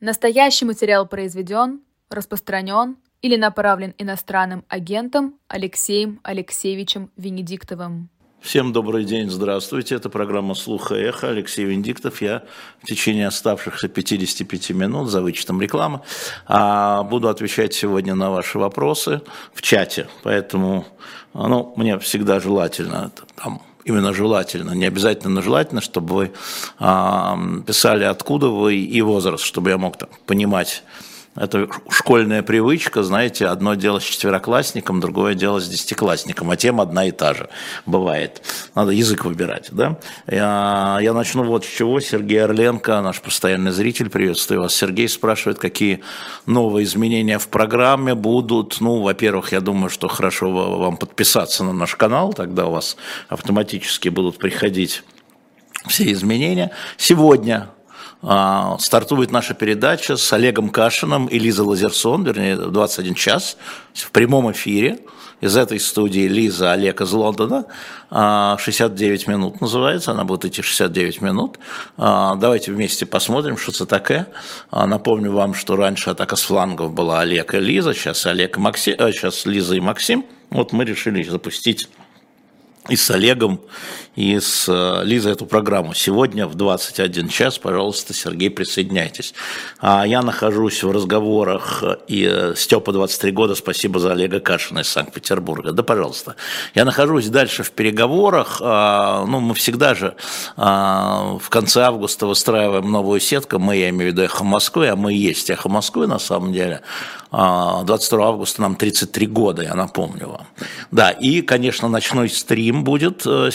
Настоящий материал произведен, распространен или направлен иностранным агентом Алексеем Алексеевичем Венедиктовым. Всем добрый день, здравствуйте. Это программа «Слуха и эхо». Алексей Венедиктов. Я в течение оставшихся 55 минут, за вычетом рекламы, а, буду отвечать сегодня на ваши вопросы в чате. Поэтому ну, мне всегда желательно там, именно желательно, не обязательно желательно, чтобы вы писали, откуда вы и возраст, чтобы я мог там, понимать, это школьная привычка, знаете, одно дело с четвероклассником, другое дело с десятиклассником, а тема одна и та же бывает. Надо язык выбирать, да? Я, я начну вот с чего. Сергей Орленко, наш постоянный зритель, приветствую вас. Сергей спрашивает, какие новые изменения в программе будут. Ну, во-первых, я думаю, что хорошо вам подписаться на наш канал, тогда у вас автоматически будут приходить все изменения. Сегодня стартует наша передача с Олегом Кашиным и Лизой Лазерсон, вернее, 21 час в прямом эфире. Из этой студии Лиза, Олег из Лондона. 69 а, минут называется, она будет идти 69 минут. А, давайте вместе посмотрим, что это такое. Напомню вам, что раньше атака с флангов была Олег и Лиза, сейчас Олег и Максим, сейчас Лиза и Максим. Вот мы решили запустить и с Олегом, и с э, Лизой эту программу. Сегодня в 21 час, пожалуйста, Сергей, присоединяйтесь. А я нахожусь в разговорах э, и э, Степа 23 года, спасибо за Олега Кашина из Санкт-Петербурга. Да, пожалуйста. Я нахожусь дальше в переговорах. А, ну, мы всегда же а, в конце августа выстраиваем новую сетку. Мы, я имею в виду Эхо Москвы, а мы и есть Эхо Москвы на самом деле. 22 а, августа нам 33 года, я напомню вам. Да, и, конечно, ночной стрим будет, э,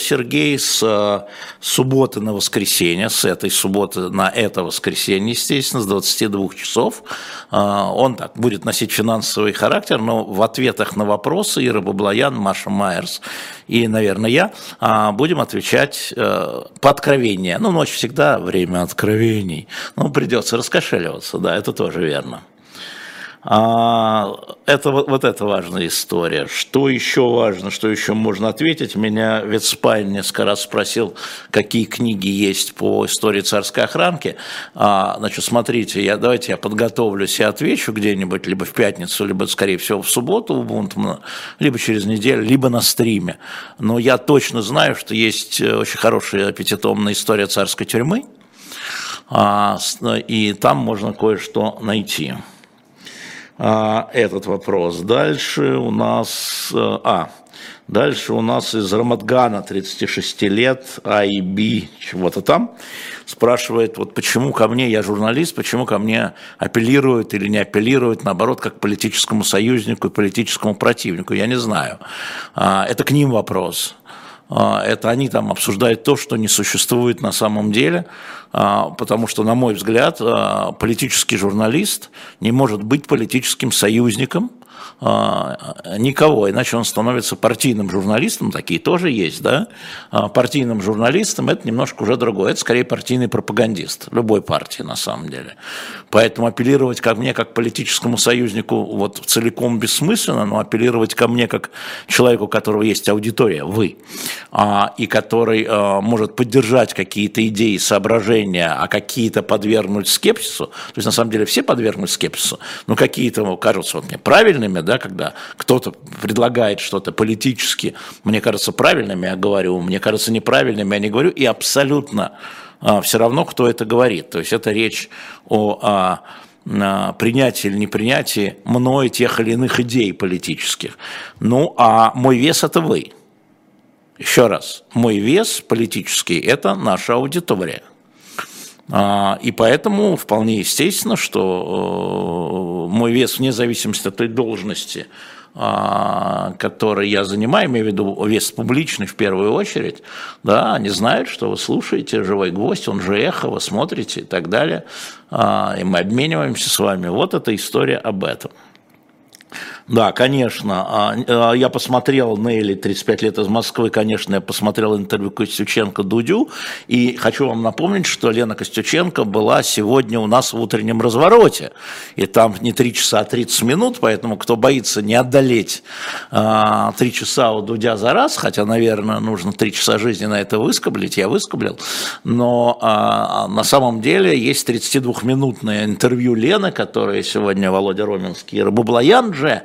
С э, субботы на воскресенье, с этой субботы на это воскресенье, естественно, с 22 часов. А, он так будет носить финансовый характер, но в ответах на вопросы Ира Баблоян, Маша Майерс и, наверное, я а, будем отвечать э, по откровению. Ну, ночь всегда время откровений. Ну, придется раскошеливаться, да, это тоже верно. А, это вот, вот это важная история. Что еще важно, что еще можно ответить? Меня Ветспайн несколько раз спросил, какие книги есть по истории царской охранки. А, значит, смотрите, я, давайте я подготовлюсь и отвечу где-нибудь, либо в пятницу, либо, скорее всего, в субботу у Бунтмана, либо через неделю, либо на стриме. Но я точно знаю, что есть э, очень хорошая пятитомная история царской тюрьмы, а, и там можно кое-что найти. А, этот вопрос. Дальше у нас... Э, а, дальше у нас из Рамадгана, 36 лет, А и Б, чего-то там, спрашивает, вот почему ко мне, я журналист, почему ко мне апеллируют или не апеллируют, наоборот, как политическому союзнику и политическому противнику, я не знаю. А, это к ним вопрос. А, это они там обсуждают то, что не существует на самом деле, а, потому что, на мой взгляд, а, политический журналист не может быть политическим союзником. а, никого, иначе он становится партийным журналистом, такие тоже есть, да, а, партийным журналистом это немножко уже другое, это скорее партийный пропагандист любой партии на самом деле. Поэтому апеллировать ко мне как политическому союзнику вот целиком бессмысленно, но апеллировать ко мне как человеку, у которого есть аудитория, вы, а, и который может поддержать какие-то идеи, соображения, а какие-то подвергнуть скепсису, то есть на самом деле все подвергнуть скепсису, но какие-то кажутся вот мне правильными, да, когда кто-то предлагает что-то политически, мне кажется, правильными я говорю, мне кажется, неправильными я не говорю, и абсолютно а, все равно, кто это говорит. То есть это речь о а, а, принятии или непринятии мной тех или иных идей политических. Ну, а мой вес – это вы. Еще раз, мой вес политический – это наша аудитория – и поэтому вполне естественно, что э, мой вес вне зависимости от той должности, а, который я занимаю, имею в виду вес публичный в первую очередь, да, они знают, что вы слушаете «Живой гвоздь», он же «Эхо», вы смотрите и так далее, а, и мы обмениваемся с вами. Вот эта история об этом. Да, конечно. А, а, я посмотрел Нелли «35 лет из Москвы», конечно, я посмотрел интервью Костюченко Дудю, и хочу вам напомнить, что Лена Костюченко была сегодня у нас в утреннем развороте, и там не 3 часа, а 30 минут, поэтому кто боится не одолеть 3 а, часа у Дудя за раз, хотя, наверное, нужно 3 часа жизни на это выскоблить, я выскоблил, но на самом деле есть 32-минутное интервью Лены, которое сегодня Володя Роминский и Рабублаян же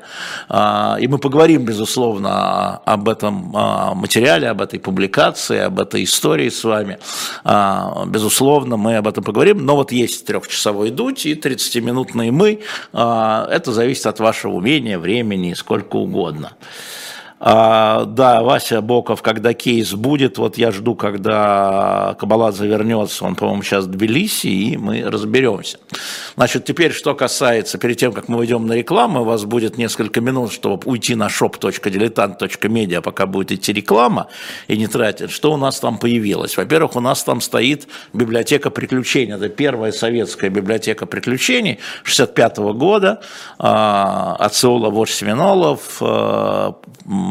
и мы поговорим, безусловно, об этом а, материале, об этой публикации, об этой истории с вами. А, безусловно, мы об этом поговорим. Но вот есть трехчасовой дуть и 30-минутный мы. Это зависит от вашего умения, времени, сколько угодно. А, да, Вася Боков, когда кейс будет, вот я жду, когда Кабаладзе вернется, он, по-моему, сейчас в Тбилиси, и мы разберемся. Значит, теперь, что касается, перед тем, как мы уйдем на рекламу, у вас будет несколько минут, чтобы уйти на shop.diletant.media, пока будет идти реклама, и не тратить. Что у нас там появилось? Во-первых, у нас там стоит библиотека приключений. Это первая советская библиотека приключений 65 -го года а, Сеула Вождь Семенолов, а,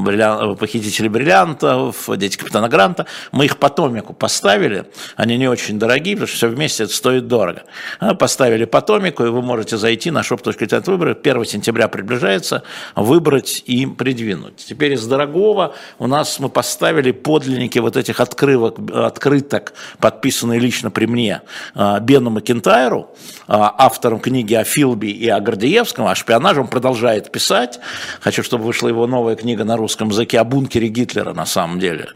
бриллиан, похитители бриллиантов, дети капитана Гранта. Мы их по томику поставили, они не очень дорогие, потому что все вместе это стоит дорого. А, поставили по томику, и вы можете зайти на shop.литературный выбор. 1 сентября приближается, выбрать и придвинуть. Теперь из дорогого у нас мы поставили подлинники вот этих открывок, открыток, подписанные лично при мне, а, Бену Макентайру, а, автором книги о Филби и о Гордеевском, о шпионаже. Он продолжает писать. Хочу, чтобы вышла его новая книга на русском русском языке о бункере Гитлера на самом деле.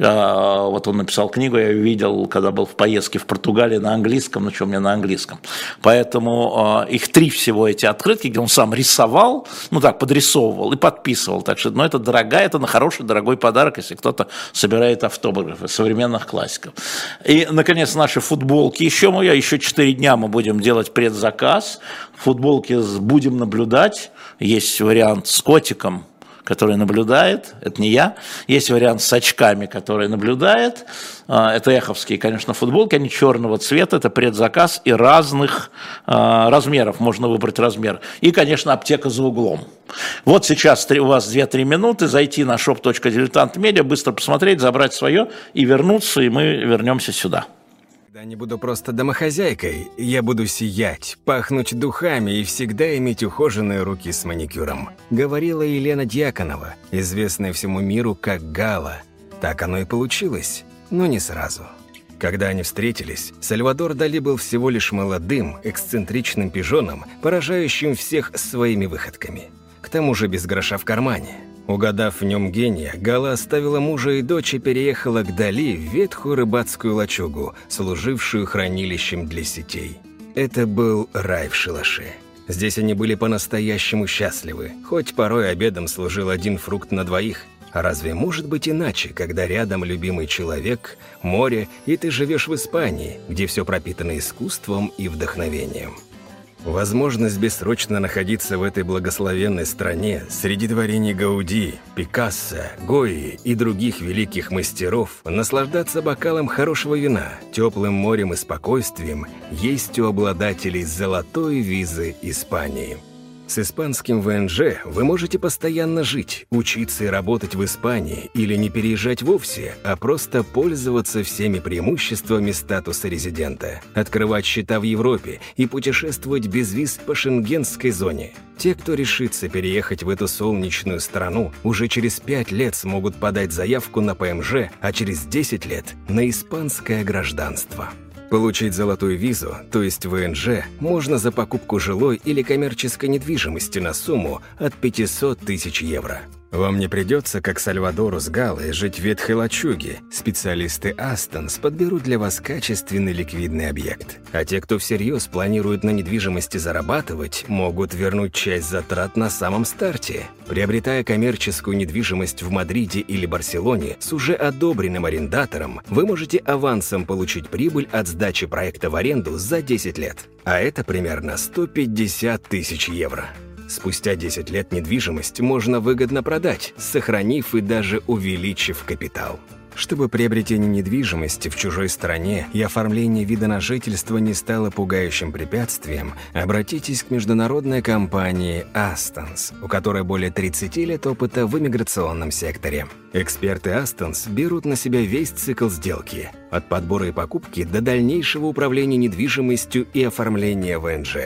А, вот он написал книгу, я видел, когда был в поездке в Португалии на английском, ну что мне на английском. Поэтому а, их три всего эти открытки, где он сам рисовал, ну так, подрисовывал и подписывал. Так что, ну это дорогая, это на хороший, дорогой подарок, если кто-то собирает автографы современных классиков. И, наконец, наши футболки. Еще мы, еще четыре дня мы будем делать предзаказ. Футболки будем наблюдать. Есть вариант с котиком, который наблюдает, это не я. Есть вариант с очками, который наблюдает. А, это эховские, конечно, футболки, они черного цвета, это предзаказ и разных а, размеров, можно выбрать размер. И, конечно, аптека за углом. Вот сейчас у вас 2-3 минуты, зайти на shop.diletantmedia, быстро посмотреть, забрать свое и вернуться, и мы вернемся сюда. Я не буду просто домохозяйкой, я буду сиять, пахнуть духами и всегда иметь ухоженные руки с маникюром», говорила Елена Дьяконова, известная всему миру как Гала. Так оно и получилось, но не сразу. Когда они встретились, Сальвадор Дали был всего лишь молодым, эксцентричным пижоном, поражающим всех своими выходками. К тому же без гроша в кармане – Угадав в нем гения, Гала оставила мужа и дочь и переехала к Дали в ветхую рыбацкую лачугу, служившую хранилищем для сетей. Это был рай в шалаше. Здесь они были по-настоящему счастливы, хоть порой обедом служил один фрукт на двоих. А разве может быть иначе, когда рядом любимый человек, море, и ты живешь в Испании, где все пропитано искусством и вдохновением? Возможность бессрочно находиться в этой благословенной стране среди творений Гауди, Пикассо, Гои и других великих мастеров, наслаждаться бокалом хорошего вина, теплым морем и спокойствием есть у обладателей золотой визы Испании. С испанским ВНЖ вы можете постоянно жить, учиться и работать в Испании или не переезжать вовсе, а просто пользоваться всеми преимуществами статуса резидента, открывать счета в Европе и путешествовать без виз по шенгенской зоне. Те, кто решится переехать в эту солнечную страну, уже через 5 лет смогут подать заявку на ПМЖ, а через 10 лет – на испанское гражданство. Получить золотую визу, то есть ВНЖ, можно за покупку жилой или коммерческой недвижимости на сумму от 500 тысяч евро. Вам не придется, как Сальвадору с Галой, жить в ветхой лачуге. Специалисты Астонс подберут для вас качественный ликвидный объект. А те, кто всерьез планирует на недвижимости зарабатывать, могут вернуть часть затрат на самом старте. Приобретая коммерческую недвижимость в Мадриде или Барселоне с уже одобренным арендатором, вы можете авансом получить прибыль от сдачи проекта в аренду за 10 лет. А это примерно 150 тысяч евро. Спустя 10 лет недвижимость можно выгодно продать, сохранив и даже увеличив капитал. Чтобы приобретение недвижимости в чужой стране и оформление вида на жительство не стало пугающим препятствием, обратитесь к международной компании Astons, у которой более 30 лет опыта в иммиграционном секторе. Эксперты Astons берут на себя весь цикл сделки – от подбора и покупки до дальнейшего управления недвижимостью и оформления ВНЖ.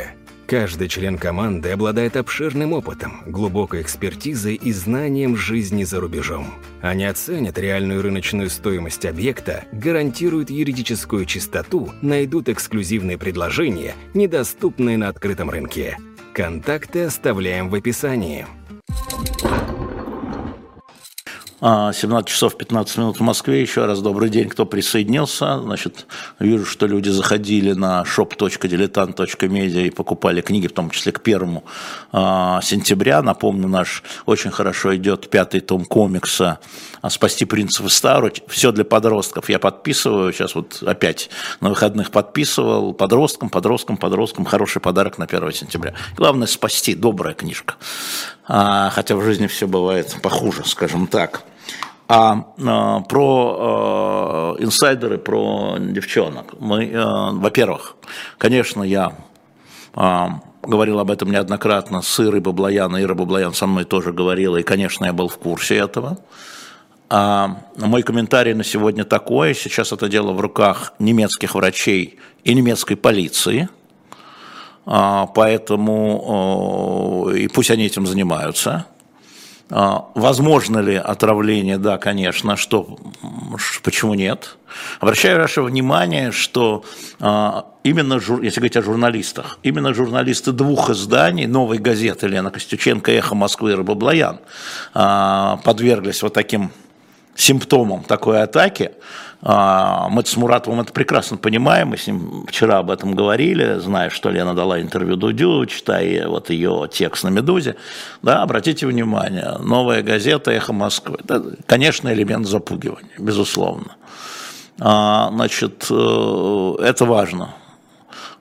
Каждый член команды обладает обширным опытом, глубокой экспертизой и знанием жизни за рубежом. Они оценят реальную рыночную стоимость объекта, гарантируют юридическую чистоту, найдут эксклюзивные предложения, недоступные на открытом рынке. Контакты оставляем в описании. 17 а, часов 15 минут в Москве. Еще раз добрый день, кто присоединился. Значит, вижу, что люди заходили на shop.diletant.media и покупали книги, в том числе к первому а, сентября. Напомню, наш очень хорошо идет пятый том комикса «Спасти принцев Стару». Все для подростков я подписываю. Сейчас вот опять на выходных подписывал. Подросткам, подросткам, подросткам. Хороший подарок на 1 сентября. Главное спасти. Добрая книжка. А, хотя в жизни все бывает похуже, скажем так. А, а про э, инсайдеры, про девчонок. Мы, э, во-первых, конечно, я э, говорил об этом неоднократно с Ирой Баблоян, Ира Баблоян со мной тоже говорила, и, конечно, я был в курсе этого. А, мой комментарий на сегодня такой, сейчас это дело в руках немецких врачей и немецкой полиции, а, поэтому и пусть они этим занимаются. А, возможно ли отравление? Да, конечно. Что, почему нет? Обращаю ваше внимание, что а, именно, если говорить о журналистах, именно журналисты двух изданий, «Новой газеты» Лена Костюченко, «Эхо Москвы» и «Рабоблоян» а, подверглись вот таким симптомом такой атаки. А, мы с Муратовым это прекрасно понимаем, мы с ним вчера об этом говорили, зная, что Лена дала интервью Дудю, читая вот ее текст на «Медузе». Да, обратите внимание, новая газета «Эхо Москвы». Это, конечно, элемент запугивания, безусловно. А, значит, э, это важно.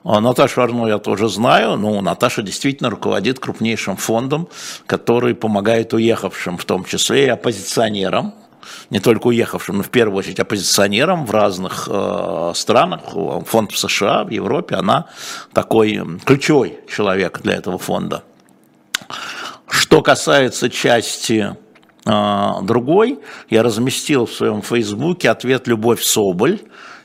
А Наташу Арно я тоже знаю, но Наташа действительно руководит крупнейшим фондом, который помогает уехавшим, в том числе и оппозиционерам, не только уехавшим, но в первую очередь оппозиционерам в разных э, странах, фонд в США, в Европе, она такой ключевой человек для этого фонда. Что касается части э, другой, я разместил в своем фейсбуке ответ «Любовь Соболь»,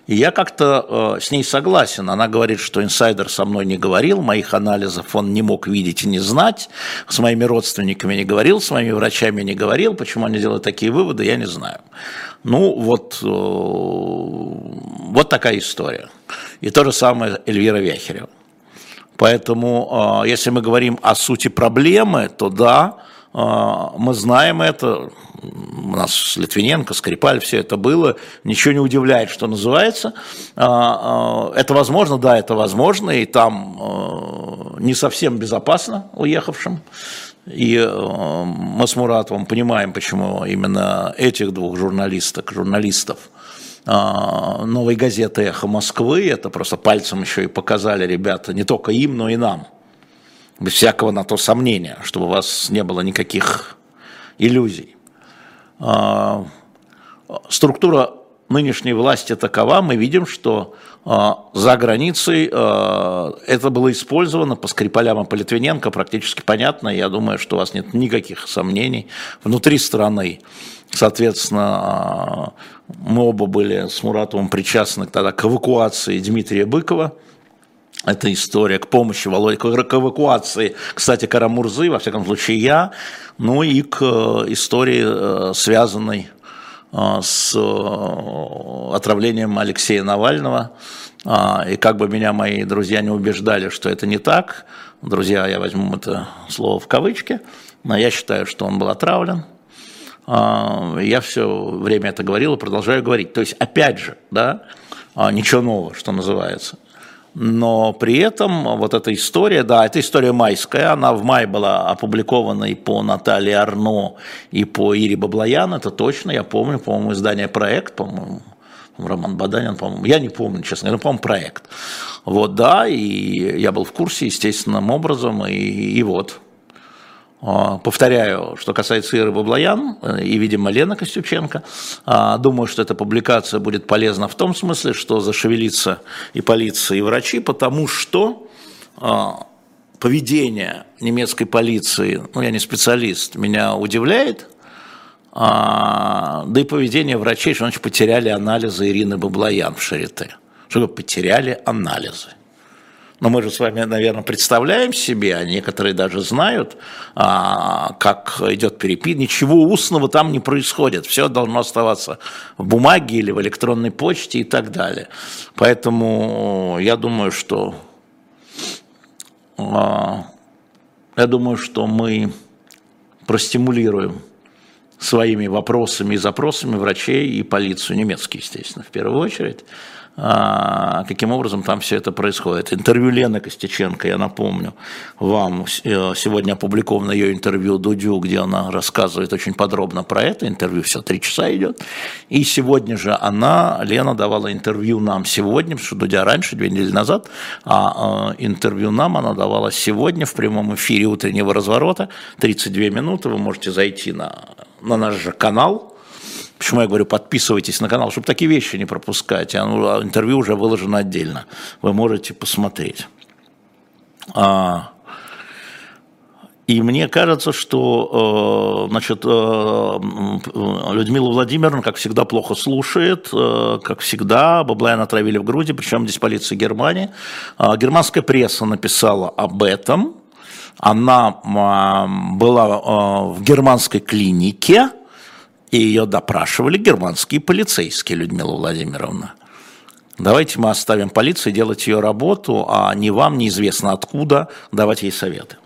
и я как-то э, с ней согласен. Она говорит, что инсайдер со мной не говорил, моих анализов он не мог видеть и не знать, с моими родственниками не говорил, с моими врачами не говорил. Почему они делают такие выводы, я не знаю. Ну, вот, э, вот такая история. И то же самое Эльвира Вяхерева. Поэтому, э, если мы говорим о сути проблемы, то да, мы знаем это, у нас Литвиненко, Скрипаль, все это было, ничего не удивляет, что называется. А, а, это возможно, да, это возможно, и там не совсем безопасно уехавшим. И мы с Муратовым понимаем, почему именно этих двух журналисток, журналистов а, новой газеты «Эхо Москвы», это просто пальцем еще и показали ребята, не только им, но и нам, без всякого на то сомнения, чтобы у вас не было никаких иллюзий. А, структура нынешней власти такова, мы видим, что а, за границей а, это было использовано по Скрипалям и по Литвиненко практически понятно. Я думаю, что у вас нет никаких сомнений. Внутри страны, соответственно, мы оба были с Муратовым причастны тогда к эвакуации Дмитрия Быкова. Это история к помощи Володе, к эвакуации, кстати, Карамурзы, во всяком случае я, ну и к э, истории, э, связанной э, с отравлением Алексея Навального. А, и как бы меня мои друзья не убеждали, что это не так, друзья, я возьму это слово в кавычки, но я считаю, что он был отравлен. А, я все время это говорил и продолжаю говорить. То есть, опять же, да, а, ничего нового, что называется но при этом вот эта история, да, эта история майская, она в мае была опубликована и по Наталье Арно, и по Ире Баблоян, это точно, я помню, по-моему, издание «Проект», по-моему, Роман Баданин, по-моему, я не помню, честно говоря, по-моему, проект. Вот, да, и я был в курсе естественным образом, и, и вот. А, повторяю, что касается Иры Баблоян э, и, видимо, Лена Костюченко, а, думаю, что эта публикация будет полезна в том смысле, что зашевелится и полиция, и врачи, потому что а, поведение немецкой полиции, ну, я не специалист, меня удивляет, да и поведение врачей, что значит потеряли анализы Ирины Баблоян в Шарите. Что потеряли анализы. Но мы же с вами, наверное, представляем себе, а некоторые даже знают, а, как идет перепис. Ничего устного там не происходит. Все должно оставаться в бумаге или в электронной почте и так далее. Поэтому я думаю, что а, я думаю, что мы простимулируем своими вопросами и запросами врачей и полицию, немецкие, естественно, в первую очередь, каким образом там все это происходит. Интервью Лены Костюченко, я напомню вам, э, сегодня опубликовано ее интервью Дудю, где она рассказывает очень подробно про это, интервью все три часа идет, и сегодня же она, Лена, давала интервью нам сегодня, потому что Дудя раньше, две недели назад, а э, интервью нам она давала сегодня в прямом эфире утреннего разворота, 32 минуты, вы можете зайти на, на наш же канал, Почему я говорю, подписывайтесь на канал, чтобы такие вещи не пропускать. А, ну, а интервью уже выложено отдельно. Вы можете посмотреть. А, и мне кажется, что э, значит, э, Людмила Владимировна, как всегда, плохо слушает. Э, как всегда, Баблая натравили в груди, причем здесь полиция Германии. Германская пресса написала об этом. Она была в германской клинике, и ее допрашивали германские полицейские, Людмила Владимировна. Давайте мы оставим полиции делать ее работу, а не вам неизвестно откуда давать ей советы.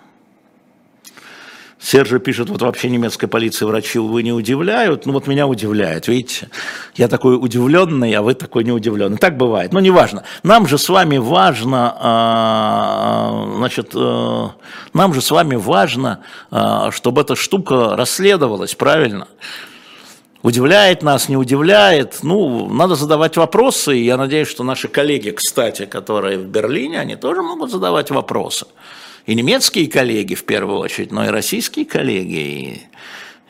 Сержа пишет, вот вообще немецкая полиция врачи, вы не удивляют. Ну вот меня удивляет, видите. Я такой удивленный, а вы такой не удивленный. Так бывает, но неважно. Нам же с вами важно, а, значит, э, нам же с вами важно, а, чтобы эта штука расследовалась, правильно? Удивляет нас, не удивляет. Ну, надо задавать вопросы. И я надеюсь, что наши коллеги, кстати, которые в Берлине, они тоже могут задавать вопросы. И немецкие коллеги в первую очередь, но и российские коллеги.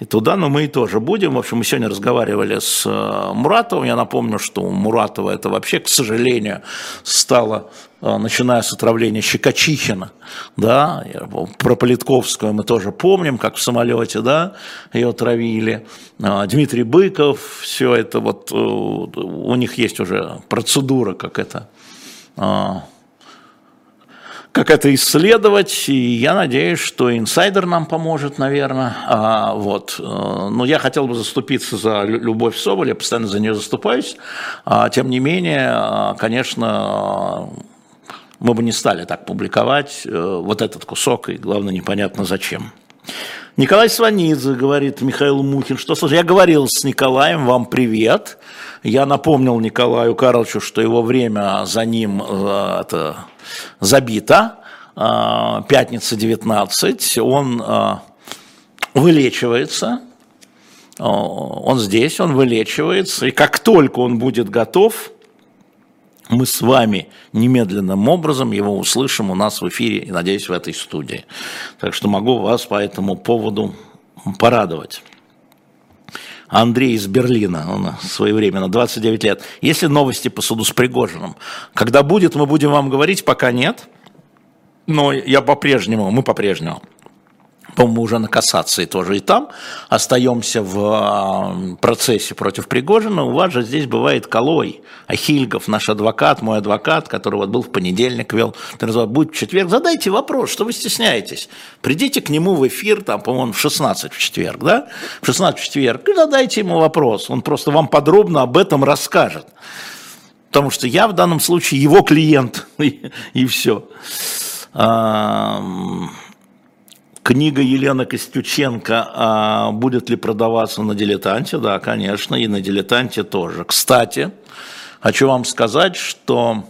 И, туда, но мы и тоже будем. В общем, мы сегодня разговаривали с э, Муратовым. Я напомню, что у Муратова это вообще, к сожалению, стало а, начиная с отравления Щекочихина, да, про Политковскую мы тоже помним, как в самолете, да, ее отравили, а, Дмитрий Быков, все это вот, э, у них есть уже процедура, как это, как это исследовать, и я надеюсь, что инсайдер нам поможет, наверное. А, вот. Э, но я хотел бы заступиться за Любовь Соболь, я постоянно за нее заступаюсь. А, тем не менее, конечно, мы бы не стали так публиковать э, вот этот кусок, и главное, непонятно зачем. Николай Сванидзе говорит Михаил Мухин, что, слушай, я говорил с Николаем, вам привет. Я напомнил Николаю Карловичу, что его время за ним э, это, забито. Э, пятница 19. Он вылечивается. Он здесь, он вылечивается. И как только он будет готов, мы с вами немедленным образом его услышим у нас в эфире и, надеюсь, в этой студии. Так что могу вас по этому поводу порадовать. Андрей из Берлина, он своевременно, 29 лет. Есть ли новости по суду с Пригожиным? Когда будет, мы будем вам говорить, пока нет. Но я по-прежнему, мы по-прежнему по-моему, уже на кассации тоже и там остаемся в а, процессе против Пригожина. У вас же здесь бывает Колой, Ахильгов, наш адвокат, мой адвокат, который вот был в понедельник, вел, будет в четверг. Задайте вопрос, что вы стесняетесь. Придите к нему в эфир, там, по-моему, в 16 в четверг, да? В 16 в четверг, и задайте ему вопрос. Он просто вам подробно об этом расскажет. Потому что я в данном случае его клиент, и, и все. Книга Елены Костюченко а «Будет ли продаваться на дилетанте?» Да, конечно, и на дилетанте тоже. Кстати, хочу вам сказать, что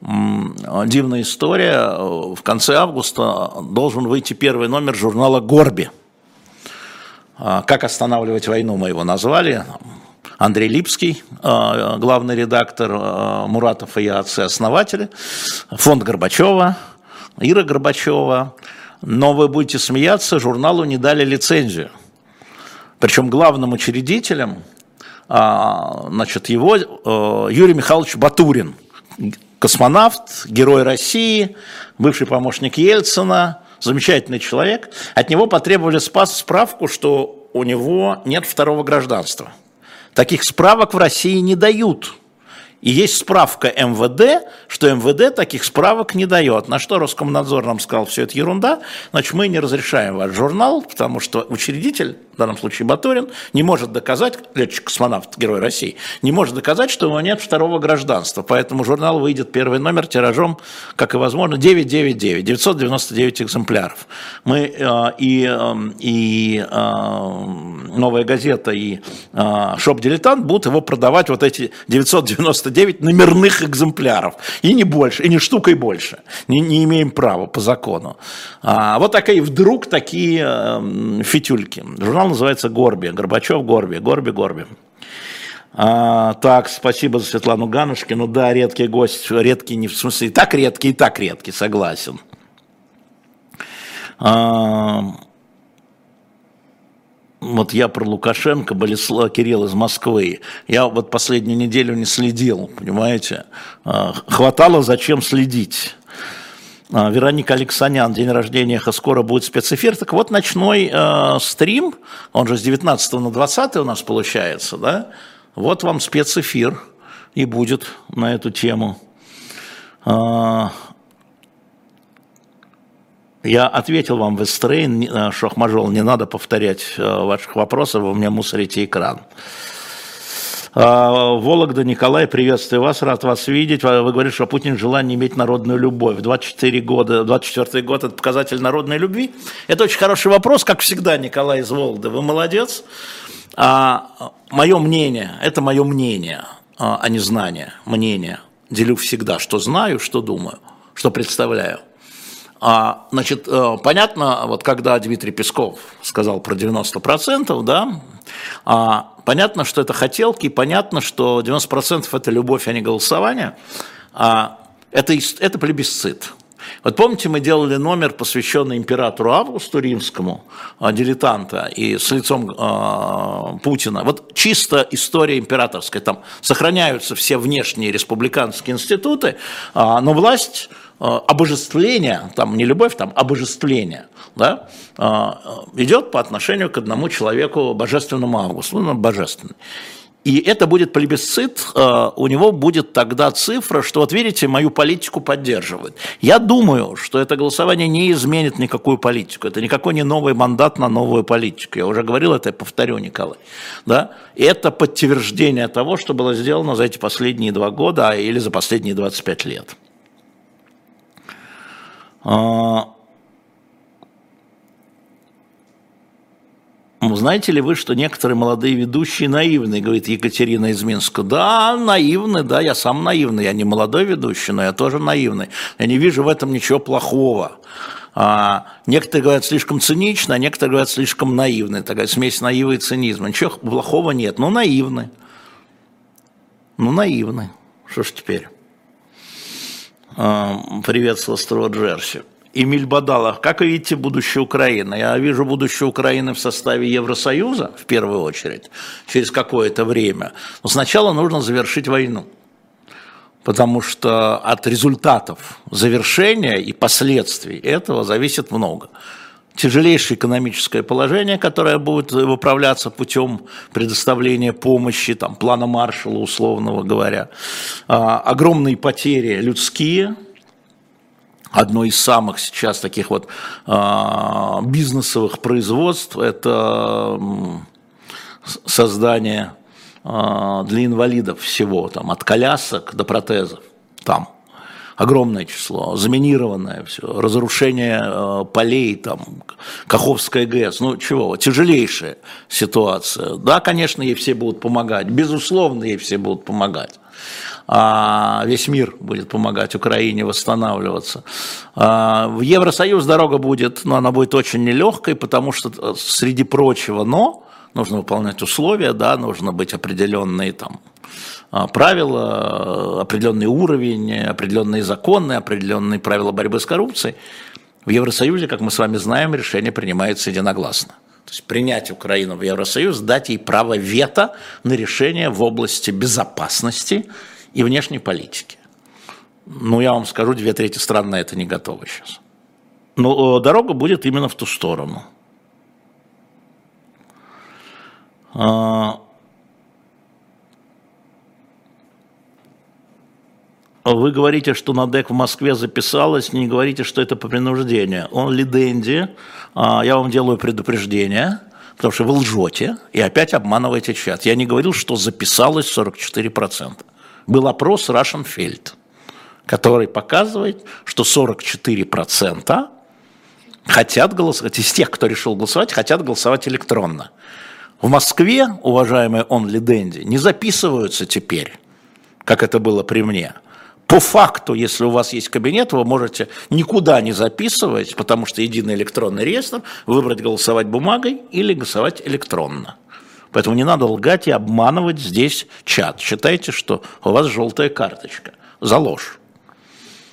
дивная история. В конце августа должен выйти первый номер журнала «Горби». А, «Как останавливать войну» мы его назвали. Андрей Липский, а, главный редактор, а, Муратов и я, отцы-основатели, фонд Горбачева, Ира Горбачева – но вы будете смеяться, журналу не дали лицензию. Причем главным учредителем, а, значит, его э, Юрий Михайлович Батурин, космонавт, герой России, бывший помощник Ельцина, замечательный человек. От него потребовали справку, что у него нет второго гражданства. Таких справок в России не дают. И есть справка МВД, что МВД таких справок не дает. На что Роскомнадзор нам сказал, все это ерунда, значит, мы не разрешаем ваш журнал, потому что учредитель, в данном случае Батурин, не может доказать, летчик-космонавт, герой России, не может доказать, что у него нет второго гражданства. Поэтому журнал выйдет первый номер тиражом, как и возможно, 999, 999 экземпляров. Мы э, и, э, и э, «Новая газета», и э, «Шоп-дилетант» будут его продавать, вот эти 999 99 номерных экземпляров. И не больше, и не штукой больше. Не, не имеем права по закону. А, вот такие вдруг такие э, фитюльки. Журнал называется «Горби». Горбачев «Горби». «Горби, Горби». А, так, спасибо за Светлану Ганушкину. Да, редкий гость, редкий не в смысле, и так редкий, и так редкий, согласен. А, вот я про Лукашенко, Болеслав Кирилл из Москвы, я вот последнюю неделю не следил, понимаете, а, хватало зачем следить. А, Вероника Алексанян, день рождения, скоро будет спецэфир. Так вот, ночной э, стрим, он же с 19 на 20 у нас получается, да? Вот вам спецэфир и будет на эту тему. Я ответил вам в Эстрейн, э, Шохмажол, не надо повторять э, ваших вопросов, вы мне мусорите экран. Э, Вологда, Николай, приветствую вас, рад вас видеть. Вы говорите, что Путин желание иметь народную любовь. 24 года, 24 год – это показатель народной любви? Это очень хороший вопрос, как всегда, Николай из Вологды. Вы молодец. А, мое мнение, это мое мнение, а не знание, мнение. Делю всегда, что знаю, что думаю, что представляю. А, значит, э, понятно, вот когда Дмитрий Песков сказал про 90%, да, а, понятно, что это хотелки, понятно, что 90% это любовь, а не голосование, а, это, это плебисцит. Вот помните, мы делали номер, посвященный императору Августу Римскому, а, дилетанта, и с лицом э, Путина. Вот чисто история императорская. Там сохраняются все внешние республиканские институты, э, но власть обожествление, там не любовь, там обожествление, да, э, идет по отношению к одному человеку, божественному Августу, ну, божественный. И это будет плебисцит, э, у него будет тогда цифра, что вот видите, мою политику поддерживают. Я думаю, что это голосование не изменит никакую политику. Это никакой не новый мандат на новую политику. Я уже говорил это, я повторю, Николай. Да? Это подтверждение того, что было сделано за эти последние два года а, или за последние 25 лет. А, ну, знаете ли вы, что некоторые молодые ведущие наивны, говорит Екатерина из Минска. Да, наивны, да, я сам наивный, я не молодой ведущий, но я тоже наивный. Я не вижу в этом ничего плохого. А, некоторые говорят слишком цинично, а некоторые говорят слишком наивны. Такая смесь наива и цинизма. Ничего плохого нет, но наивны. Ну, наивны. Что ж теперь? А, привет с острова Джерси. Эмиль Бадалов, как вы видите будущее Украины? Я вижу будущее Украины в составе Евросоюза, в первую очередь, через какое-то время. Но сначала нужно завершить войну, потому что от результатов завершения и последствий этого зависит много тяжелейшее экономическое положение, которое будет выправляться путем предоставления помощи, там, плана Маршала, условного говоря, а, огромные потери людские, одно из самых сейчас таких вот а, бизнесовых производств – это создание а, для инвалидов всего, там, от колясок до протезов, там – огромное число, заминированное все, разрушение э, полей, там, Каховская ГЭС, ну чего, тяжелейшая ситуация. Да, конечно, ей все будут помогать, безусловно, ей все будут помогать. А весь мир будет помогать Украине восстанавливаться. А в Евросоюз дорога будет, но она будет очень нелегкой, потому что э, среди прочего, но нужно выполнять условия, да, нужно быть определенные там правила, определенный уровень, определенные законы, определенные правила борьбы с коррупцией. В Евросоюзе, как мы с вами знаем, решение принимается единогласно. То есть принять Украину в Евросоюз, дать ей право вето на решение в области безопасности и внешней политики. Ну, я вам скажу, две трети стран на это не готовы сейчас. Но э, дорога будет именно в ту сторону. А, Вы говорите, что на ДЭК в Москве записалось, не говорите, что это по принуждению. Он ли Дэнди, а, я вам делаю предупреждение, потому что вы лжете и опять обманываете чат. Я не говорил, что записалось 44%. Был опрос Field, который показывает, что 44% хотят голосовать, из тех, кто решил голосовать, хотят голосовать электронно. В Москве, уважаемые Онли Дэнди, не записываются теперь, как это было при мне – по факту, если у вас есть кабинет, вы можете никуда не записывать, потому что единый электронный реестр, выбрать голосовать бумагой или голосовать электронно. Поэтому не надо лгать и обманывать здесь чат. Считайте, что у вас желтая карточка за ложь.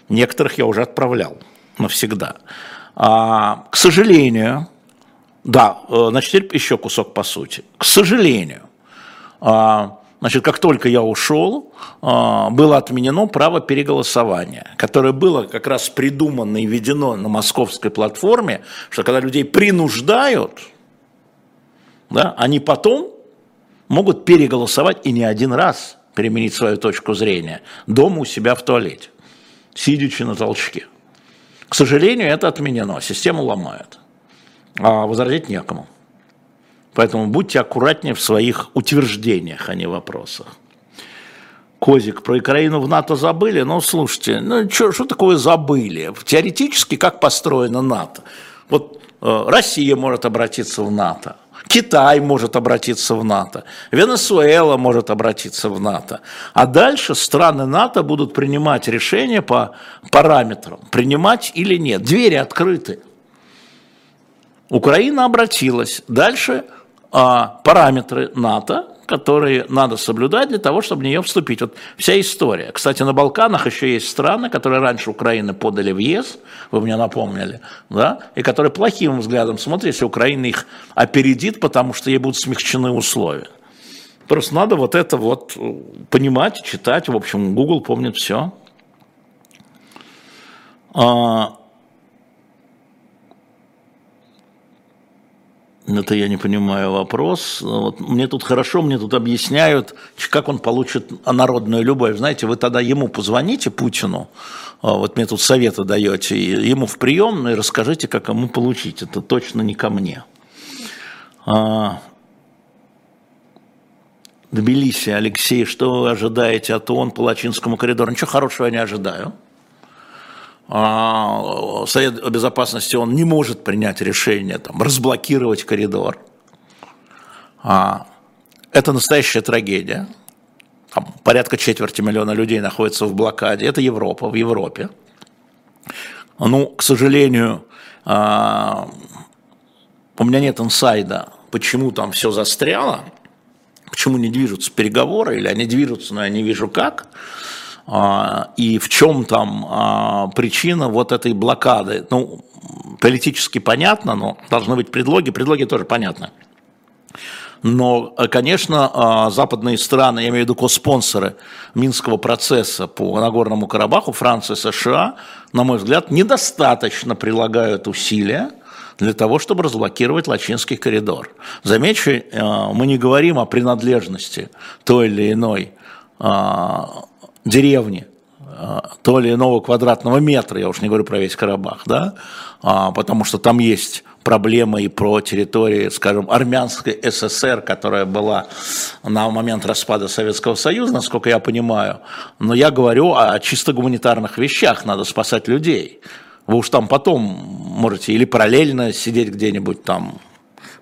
Некоторых я уже отправлял навсегда. А, к сожалению, да, э, значит, теперь еще кусок по сути. К сожалению, а, Значит, как только я ушел, а, было отменено право переголосования, которое было как раз придумано и введено на московской платформе, что когда людей принуждают, да, они потом могут переголосовать и не один раз переменить свою точку зрения дома у себя в туалете, сидячи на толчке. К сожалению, это отменено, систему ломают, а возразить некому. Поэтому будьте аккуратнее в своих утверждениях, а не вопросах. Козик, про Украину в НАТО забыли? Ну, слушайте, ну что, что такое забыли? Теоретически, как построено НАТО? Вот э, Россия может обратиться в НАТО, Китай может обратиться в НАТО, Венесуэла может обратиться в НАТО. А дальше страны НАТО будут принимать решения по параметрам, принимать или нет. Двери открыты. Украина обратилась. Дальше параметры НАТО, которые надо соблюдать для того, чтобы в нее вступить. Вот вся история. Кстати, на Балканах еще есть страны, которые раньше Украины подали в ЕС, вы мне напомнили, да, и которые плохим взглядом смотрят, если Украина их опередит, потому что ей будут смягчены условия. Просто надо вот это вот понимать, читать. В общем, Google помнит все. А, Это я не понимаю вопрос. Вот мне тут хорошо, мне тут объясняют, как он получит народную любовь. Знаете, вы тогда ему позвоните, Путину, а вот мне тут советы даете, ему в приемную расскажите, как ему получить. Это точно не ко мне. А, Тбилиси, Алексей, что вы ожидаете от ООН по Лачинскому коридору? Ничего хорошего я не ожидаю. А, Совет Безопасности он не может принять решение там, разблокировать коридор. А, это настоящая трагедия. Там порядка четверти миллиона людей находятся в блокаде. Это Европа, в Европе. Ну, к сожалению, а, у меня нет инсайда, почему там все застряло, почему не движутся переговоры, или они движутся, но я не вижу как. А, и в чем там а, причина вот этой блокады. Ну, политически понятно, но должны быть предлоги, предлоги тоже понятны. Но, конечно, а, западные страны, я имею в виду коспонсоры Минского процесса по Нагорному Карабаху, Франция, США, на мой взгляд, недостаточно прилагают усилия для того, чтобы разблокировать Лачинский коридор. Замечу, мы не говорим о принадлежности той или иной деревни э, то ли иного квадратного метра, я уж не говорю про весь Карабах, да, а, потому что там есть проблемы и про территории, скажем, армянской ССР, которая была на момент распада Советского Союза, насколько я понимаю. Но я говорю о чисто гуманитарных вещах, надо спасать людей. Вы уж там потом можете или параллельно сидеть где-нибудь там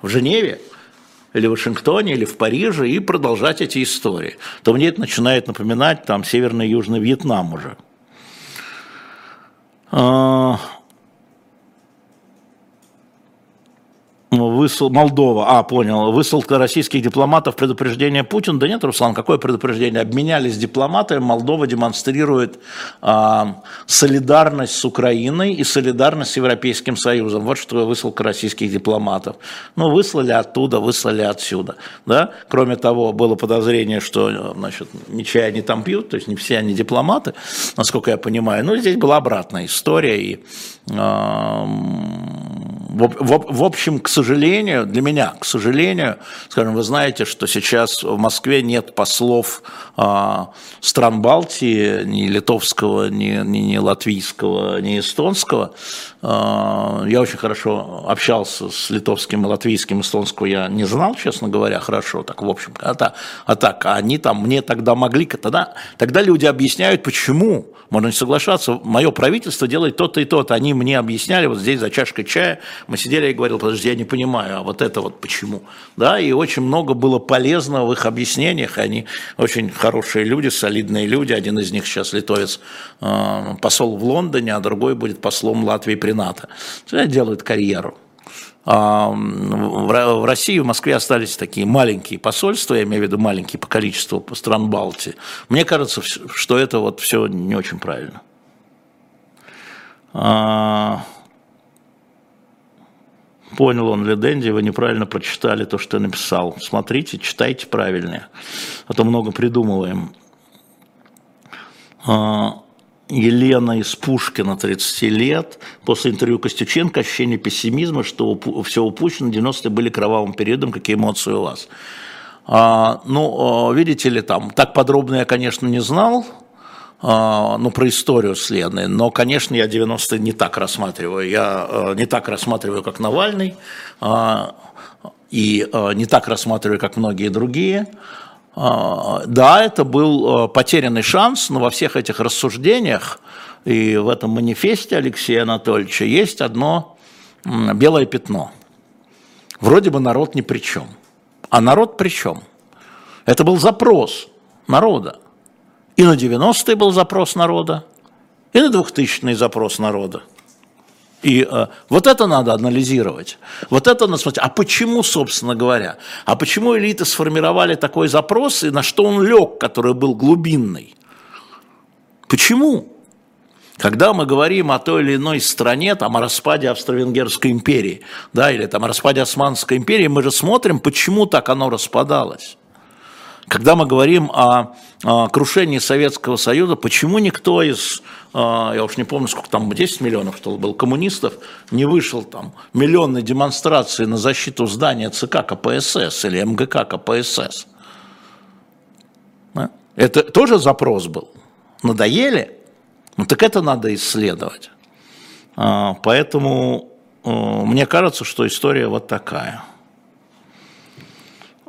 в Женеве, или в Вашингтоне, или в Париже и продолжать эти истории, то мне это начинает напоминать там Северный и Южный Вьетнам уже. Высыл, Молдова, а, понял, высылка российских дипломатов предупреждение Путин. Да нет, Руслан, какое предупреждение? Обменялись дипломатами, Молдова демонстрирует а, солидарность с Украиной и солидарность с Европейским Союзом. Вот что высылка российских дипломатов. Ну, выслали оттуда, выслали отсюда. Да? Кроме того, было подозрение, что значит, не чай они там пьют, то есть не все они дипломаты, насколько я понимаю. Но здесь была обратная история, и а, в, в, в общем, к сожалению, для меня, к сожалению, скажем, вы знаете, что сейчас в Москве нет послов а, стран Балтии, ни литовского, ни, ни, ни латвийского, ни эстонского. А, я очень хорошо общался с литовским латвийским, эстонского я не знал, честно говоря, хорошо, так в общем. А так, а так они там мне тогда могли, тогда, тогда люди объясняют, почему можно не соглашаться, мое правительство делает то-то и то-то. Они мне объясняли, вот здесь за чашкой чая, мы сидели и говорил, подожди, я не понимаю, а вот это вот почему. Да, и очень много было полезного в их объяснениях, они очень хорошие люди, солидные люди, один из них сейчас литовец, э, посол в Лондоне, а другой будет послом Латвии при НАТО. Делают карьеру. А, в России, в Москве остались такие маленькие посольства, я имею в виду маленькие по количеству стран Балтии. Мне кажется, что это вот все не очень правильно. А, понял он ли Дэнди, вы неправильно прочитали то, что я написал. Смотрите, читайте правильнее, а то много придумываем. Елена из Пушкина, 30 лет. После интервью Костюченко ощущение пессимизма, что все упущено, 90-е были кровавым периодом. Какие эмоции у вас? А, ну, а, видите ли, там, так подробно я, конечно, не знал, а, ну, про историю следной, но, конечно, я 90-е не так рассматриваю. Я а, не так рассматриваю, как Навальный, а, и а, не так рассматриваю, как многие другие. А, да, это был а, потерянный шанс, но во всех этих рассуждениях и в этом манифесте Алексея Анатольевича есть одно белое пятно. Вроде бы народ ни при чем. А народ при чем? Это был запрос народа. И на 90-е был запрос народа, и на 2000-й запрос народа. И э, вот это надо анализировать. Вот это надо смотреть. А почему, собственно говоря? А почему элиты сформировали такой запрос, и на что он лег, который был глубинный? Почему? Когда мы говорим о той или иной стране, там, о распаде Австро-Венгерской империи, да, или там, о распаде Османской империи, мы же смотрим, почему так оно распадалось. Когда мы говорим о, о крушении Советского Союза, почему никто из, я уж не помню, сколько там, 10 миллионов, что ли, было коммунистов, не вышел там миллионной демонстрации на защиту здания ЦК КПСС или МГК КПСС? Это тоже запрос был. Надоели? Ну так это надо исследовать. А, поэтому э, мне кажется, что история вот такая –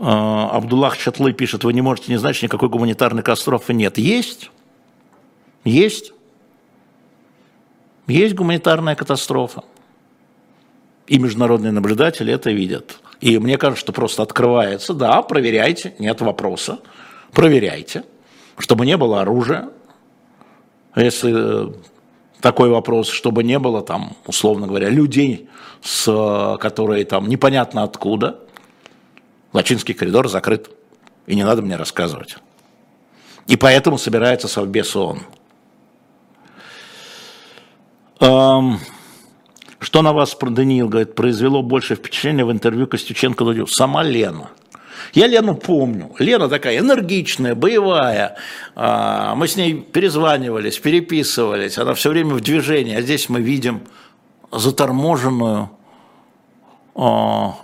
а, Абдуллах Чатлы пишет, вы не можете не знать, что никакой гуманитарной катастрофы нет. Есть. Есть. Есть гуманитарная катастрофа. И международные наблюдатели это видят. И мне кажется, что просто открывается, да, проверяйте, нет вопроса, проверяйте, чтобы не было оружия. Если э, такой вопрос, чтобы не было там, условно говоря, людей, с, которые там непонятно откуда – Лачинский коридор закрыт. И не надо мне рассказывать. И поэтому собирается Совбез ООН. Эм, что на вас, Даниил, говорит, произвело больше впечатления в интервью Костюченко Дудю? Сама Лена. Я Лену помню. Лена такая энергичная, боевая. А, мы с ней перезванивались, переписывались. Она все время в движении. А здесь мы видим заторможенную, а,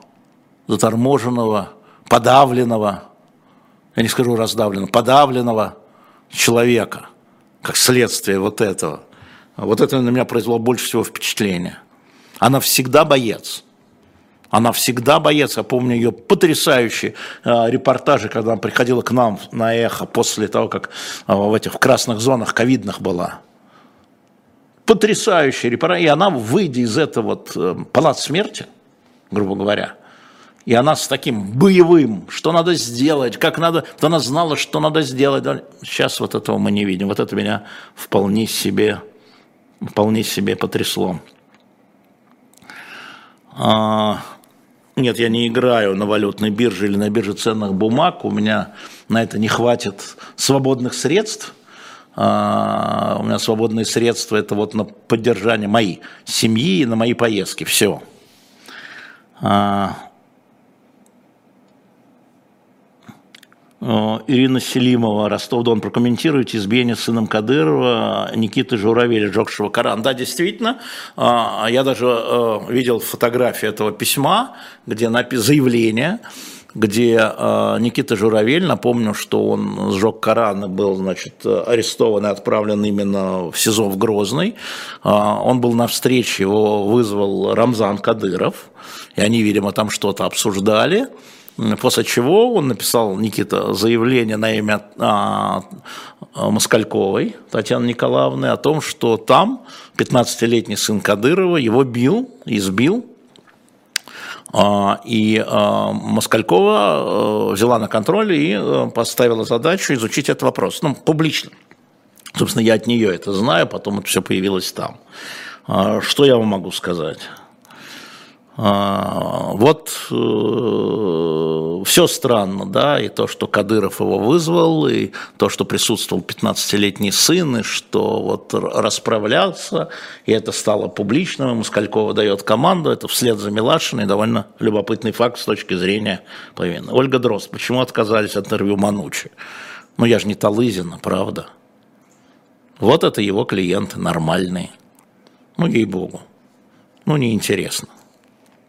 заторможенного, подавленного, я не скажу раздавленного, подавленного человека, как следствие вот этого. Вот это на меня произвело больше всего впечатления. Она всегда боец. Она всегда боец. Я помню ее потрясающие э, репортажи, когда она приходила к нам на эхо после того, как э, в этих в красных зонах ковидных была. Потрясающие репортажи. И она, выйдя из этого вот, э, палат смерти, грубо говоря, и она с таким боевым, что надо сделать, как надо, то она знала, что надо сделать. Сейчас вот этого мы не видим. Вот это меня вполне себе, вполне себе потрясло. А, Нет, я не играю на валютной бирже или на бирже ценных бумаг. У меня на это не хватит свободных средств. А, у меня свободные средства это вот на поддержание моей семьи и на мои поездки. Все. А, Ирина Селимова, Ростов-Дон, прокомментируйте избиение сыном Кадырова Никиты Журавеля, сжегшего Коран. Да, действительно, а, я даже э, видел фотографию этого письма, где написано заявление, где э, Никита Журавель, напомню, что он сжег Коран и был, значит, арестован и отправлен именно в СИЗО в Грозный. Он был на встрече, его вызвал Рамзан Кадыров, и они, видимо, там что-то обсуждали. После чего он написал, Никита, заявление на имя а, Москальковой Татьяны Николаевны о том, что там 15-летний сын Кадырова его бил, избил, а, и а, Москалькова а, взяла на контроль и поставила задачу изучить этот вопрос, ну, публично. Собственно, я от нее это знаю, потом это все появилось там. Что я вам могу сказать? А, вот э, все странно, да, и то, что Кадыров его вызвал, и то, что присутствовал 15-летний сын, и что вот расправлялся, и это стало публичным, и Москалькова дает команду, это вслед за Милашиной довольно любопытный факт с точки зрения повинной. Ольга Дрозд, почему отказались от интервью Манучи? Ну, я же не Талызина, правда? Вот это его клиенты нормальные. Ну, ей-богу. Ну, неинтересно.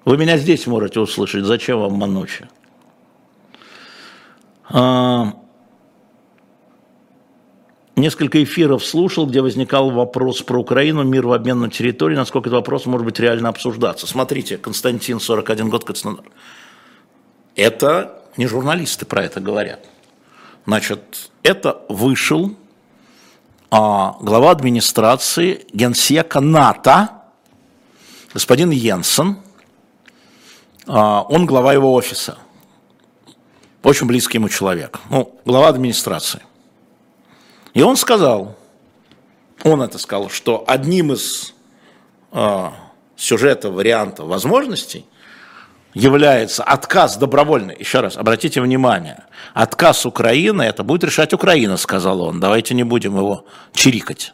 Вы меня здесь можете услышать, зачем вам Манучи? А, несколько эфиров слушал, где возникал вопрос про Украину, мир в обмен на территории, насколько этот вопрос может быть реально обсуждаться. Смотрите, Константин, 41 год, Краснодар. Это не журналисты про это говорят. Значит, это вышел а, глава администрации генсека НАТО, господин Йенсен, он глава его офиса. Очень близкий ему человек. Ну, глава администрации. И он сказал, он это сказал, что одним из э, сюжетов, вариантов, возможностей является отказ добровольный. Еще раз, обратите внимание, отказ Украины, это будет решать Украина, сказал он. Давайте не будем его чирикать.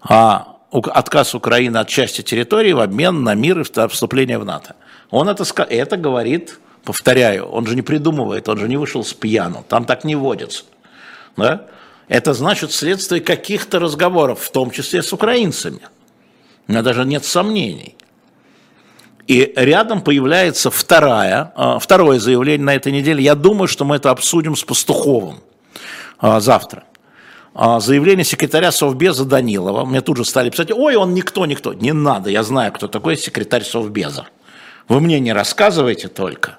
А отказ Украины от части территории в обмен на мир и вступление в НАТО. Он это, это говорит, повторяю, он же не придумывает, он же не вышел с пьяну, там так не водится. Да? Это значит следствие каких-то разговоров, в том числе с украинцами. У меня даже нет сомнений. И рядом появляется вторая, а, второе заявление на этой неделе. Я думаю, что мы это обсудим с Пастуховым а, завтра. А, заявление секретаря Совбеза Данилова. Мне тут же стали писать, ой, он никто, никто. Не надо, я знаю, кто такой секретарь Совбеза. Вы мне не рассказывайте только.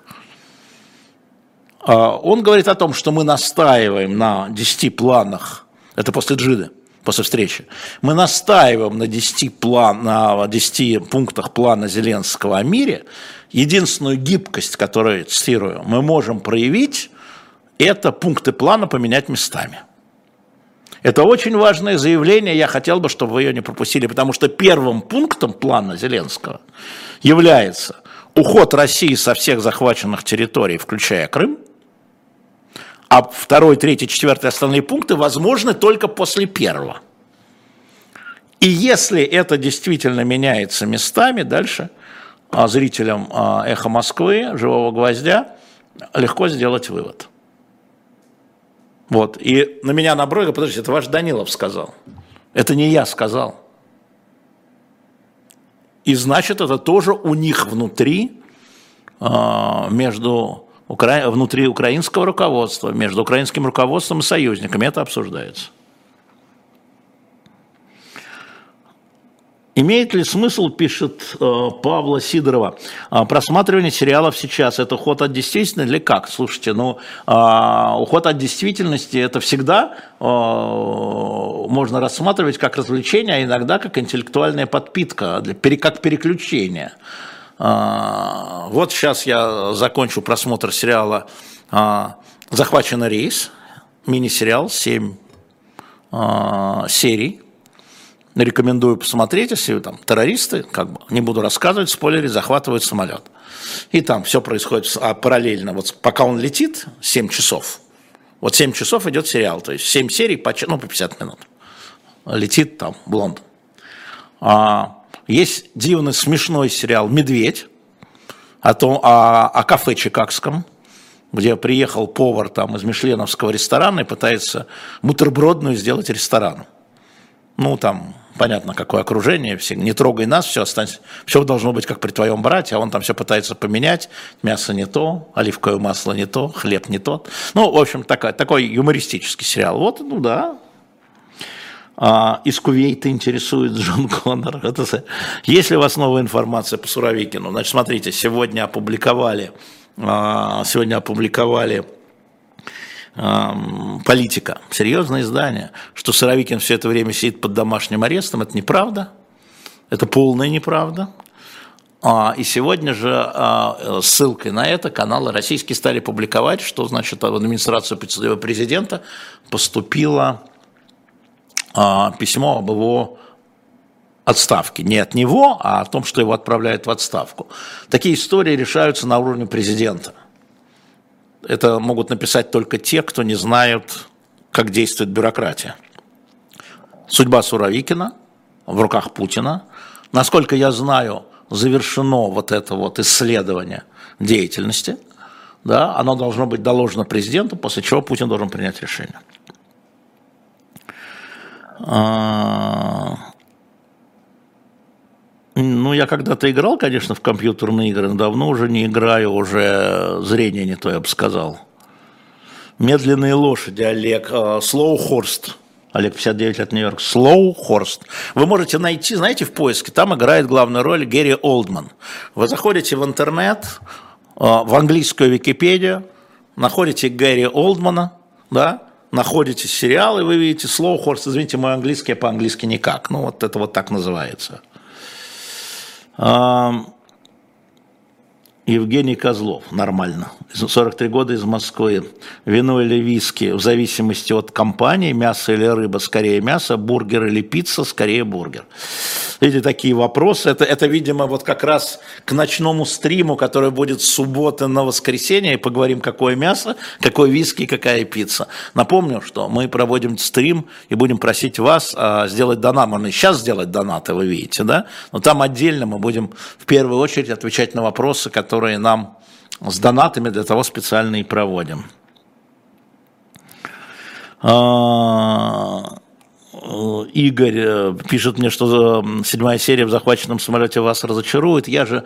А, он говорит о том, что мы настаиваем на 10 планах, это после Джиды, после встречи, мы настаиваем на 10, план, на 10 пунктах плана Зеленского о мире. Единственную гибкость, которую, цитирую, мы можем проявить, это пункты плана поменять местами. Это очень важное заявление, я хотел бы, чтобы вы ее не пропустили, потому что первым пунктом плана Зеленского является – уход России со всех захваченных территорий, включая Крым, а второй, третий, четвертый остальные пункты возможны только после первого. И если это действительно меняется местами, дальше а, зрителям а, «Эхо Москвы», «Живого гвоздя» легко сделать вывод. Вот. И на меня набросили, подождите, это ваш Данилов сказал. Это не я сказал. И значит, это тоже у них внутри, а, между внутри украинского руководства, между украинским руководством и союзниками это обсуждается. Имеет ли смысл, пишет э, Павла Сидорова, э, просматривание сериалов сейчас? Это уход от действительности или как? Слушайте, ну, э, уход от действительности это всегда э, можно рассматривать как развлечение, а иногда как интеллектуальная подпитка, для, как переключение. Э, вот сейчас я закончу просмотр сериала э, «Захваченный рейс», мини-сериал, 7 э, серий рекомендую посмотреть, если там террористы, как бы, не буду рассказывать, спойлеры, захватывают самолет. И там все происходит а параллельно. Вот пока он летит, 7 часов, вот 7 часов идет сериал, то есть 7 серий по, ну, по 50 минут. Летит там в Лондон. А, есть дивный смешной сериал «Медведь» о, том, о, о кафе чикагском, где приехал повар там из мишленовского ресторана и пытается бутербродную сделать рестораном. Ну, там, понятно, какое окружение, все, не трогай нас, все останется, все должно быть как при твоем брате, а он там все пытается поменять, мясо не то, оливковое масло не то, хлеб не тот. Ну, в общем, такой, такой юмористический сериал. Вот, ну да, а, из Кувейта интересует Джон Коннор. Это, если у вас новая информация по Суровикину, значит, смотрите, сегодня опубликовали, а, сегодня опубликовали политика, серьезное издание, что Суровикин все это время сидит под домашним арестом, это неправда, это полная неправда. А, и сегодня же ссылкой на это каналы российские стали публиковать, что значит в администрацию президента поступило а, письмо об его отставке. Не от него, а о том, что его отправляют в отставку. Такие истории решаются на уровне президента. Это могут написать только те, кто не знают, как действует бюрократия. Судьба Суровикина в руках Путина. Насколько я знаю, завершено вот это вот исследование деятельности. Да, оно должно быть доложено президенту, после чего Путин должен принять решение. Ну, я когда-то играл, конечно, в компьютерные игры, но давно уже не играю, уже зрение не то, я бы сказал. Медленные лошади, Олег. А, Horst. Олег, 59 лет, Нью-Йорк. Slow Horst. Вы можете найти, знаете, в поиске, там играет главную роль Гэри Олдман. Вы заходите в интернет, а, в английскую Википедию, находите Гэри Олдмана, да, находите сериал, и вы видите слово хорс, извините, мой английский, по-английски никак. Ну, вот это вот так называется. Um, Евгений Козлов, нормально, 43 года из Москвы. Вино или виски, в зависимости от компании, мясо или рыба, скорее мясо, бургер или пицца, скорее бургер. Видите, такие вопросы. Это, это, видимо, вот как раз к ночному стриму, который будет с субботы на воскресенье, и поговорим, какое мясо, какой виски, какая пицца. Напомню, что мы проводим стрим и будем просить вас а, сделать донат. Можно сейчас сделать донаты, вы видите, да? Но там отдельно мы будем в первую очередь отвечать на вопросы, которые нам с донатами для того специально и проводим. А, Э, Игорь э, пишет мне, что э, седьмая серия в захваченном самолете вас разочарует. Я же,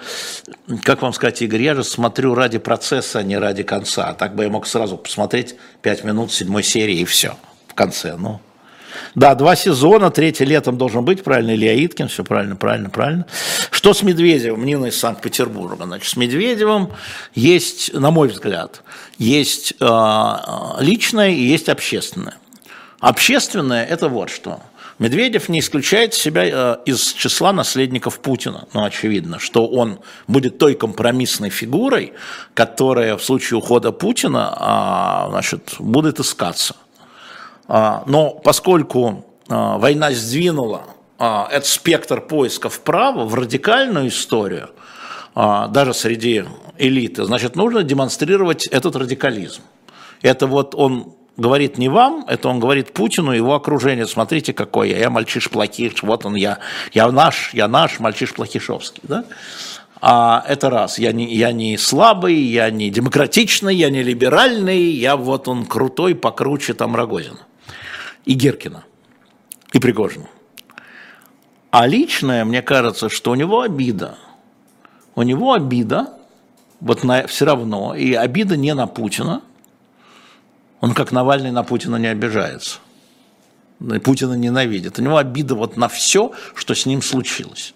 как вам сказать, Игорь, я же смотрю ради процесса, а не ради конца. Так бы я мог сразу посмотреть пять минут седьмой серии и все в конце. Ну, да, два сезона, третий летом должен быть, правильно, Илья Иткин, все правильно, правильно, правильно. Что с Медведевым? Нина из Санкт-Петербурга. Значит, с Медведевым есть, на мой взгляд, есть э, личное и есть общественное. Общественное – это вот что. Медведев не исключает себя э, из числа наследников Путина. Ну, очевидно, что он будет той компромиссной фигурой, которая в случае ухода Путина а, значит, будет искаться. А, но поскольку а, война сдвинула этот спектр поиска вправо, в радикальную историю, даже среди элиты, значит, нужно демонстрировать этот радикализм. Это вот он говорит не вам, это он говорит Путину, его окружение, смотрите, какой я, я мальчиш плохиш, вот он я, я наш, я наш мальчиш плохишовский, да? А это раз, я не, я не слабый, я не демократичный, я не либеральный, я вот он крутой, покруче там Рогозина и Геркина, и Пригожина. А личное, мне кажется, что у него обида. У него обида, вот на, все равно, и обида не на Путина – он, как Навальный, на Путина не обижается. Путина ненавидит. У него обида вот на все, что с ним случилось.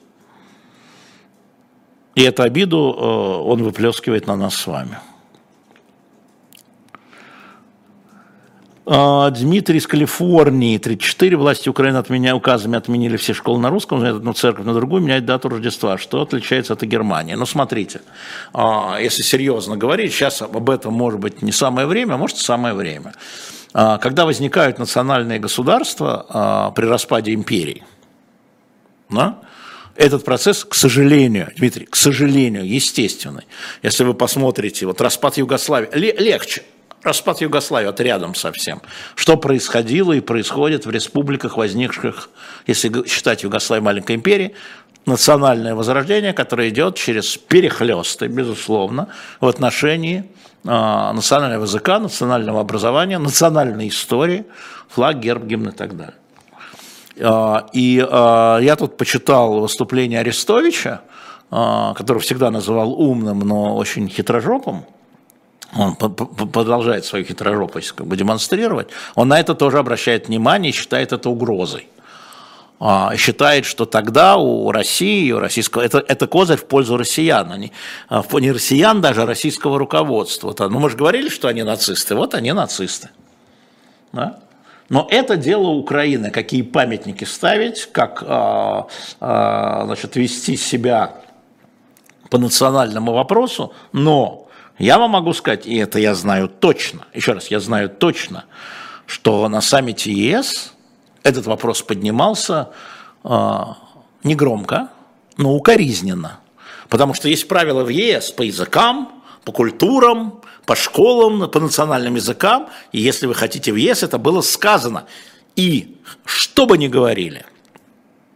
И эту обиду э, он выплескивает на нас с вами. Дмитрий из Калифорнии, 34. Власти Украины от меня указами отменили все школы на русском, меняют одну церковь на другую, меняют дату Рождества. Что отличается от Германии? Ну, смотрите, а, если серьезно говорить, сейчас об этом может быть не самое время, а может самое время. А, когда возникают национальные государства при распаде империи, Да? Этот процесс, к сожалению, Дмитрий, к сожалению, естественный. Если вы посмотрите, вот распад Югославии, легче, распад Югославии, вот рядом совсем. Что происходило и происходит в республиках, возникших, если считать Югославию маленькой империей, национальное возрождение, которое идет через перехлесты, безусловно, в отношении э, национального языка, национального образования, национальной истории, флаг, герб, гимн и так далее. Э, и э, я тут почитал выступление Арестовича, которого всегда называл умным, но очень хитрожопым, он продолжает свою хитрожопость как бы демонстрировать, он на это тоже обращает внимание и считает это угрозой. А, считает, что тогда у России, у российского, это, это козырь в пользу россиян, они, а, не россиян даже, а российского руководства. Ну, мы же говорили, что они нацисты, вот они нацисты. Да? Но это дело Украины, какие памятники ставить, как а, значит, вести себя по национальному вопросу, но я вам могу сказать, и это я знаю точно, еще раз, я знаю точно, что на саммите ЕС этот вопрос поднимался э, не громко, но укоризненно. Потому что есть правила в ЕС по языкам, по культурам, по школам, по национальным языкам. И если вы хотите в ЕС, это было сказано. И что бы ни говорили,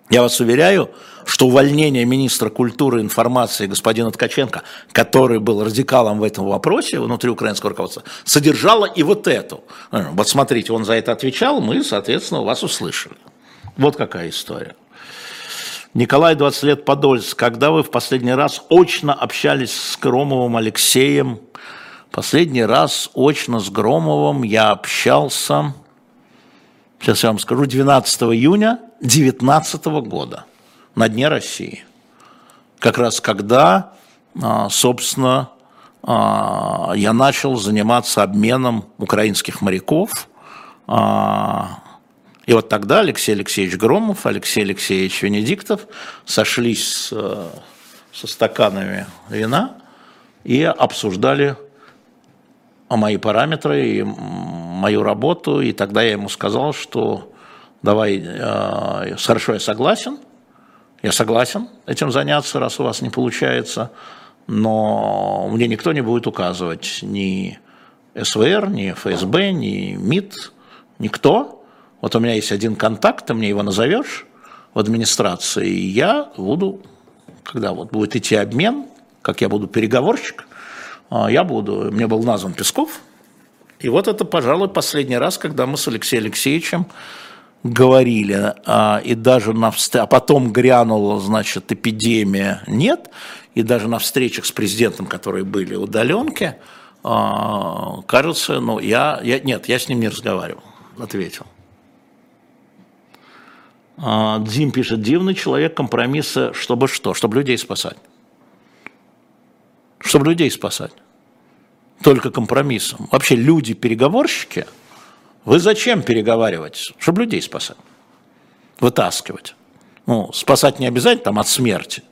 я вас уверяю, что увольнение министра культуры и информации господина Ткаченко, который был радикалом в этом вопросе внутри украинского руководства, содержало и вот эту. Вот смотрите, он за это отвечал, мы, соответственно, вас услышали. Вот какая история. Николай, 20 лет Подольск. Когда вы в последний раз очно общались с Громовым Алексеем? Последний раз очно с Громовым я общался, сейчас я вам скажу, 12 июня 2019 года на Дне России. Как раз когда, а, собственно, а, я начал заниматься обменом украинских моряков. А, и вот тогда Алексей Алексеевич Громов, Алексей Алексеевич Венедиктов сошлись со стаканами вина и обсуждали мои параметры и мою работу. И тогда я ему сказал, что давай, хорошо, я согласен – я согласен этим заняться, раз у вас не получается, но мне никто не будет указывать ни СВР, ни ФСБ, ни МИД, никто. Вот у меня есть один контакт, ты мне его назовешь в администрации, и я буду, когда вот будет идти обмен, как я буду переговорщик, а, я буду, мне был назван Песков, и вот это, пожалуй, последний раз, когда мы с Алексеем Алексеевичем говорили, а, и даже на а потом грянула, значит, эпидемия, нет, и даже на встречах с президентом, которые были удаленки, а, кажется, ну, я, я, нет, я с ним не разговаривал, ответил. А, Дим пишет, дивный человек компромисса, чтобы что? Чтобы людей спасать. Чтобы людей спасать. Только компромиссом. Вообще люди-переговорщики – вы зачем переговаривать? Чтобы людей спасать, вытаскивать. Ну, спасать не обязательно там от смерти.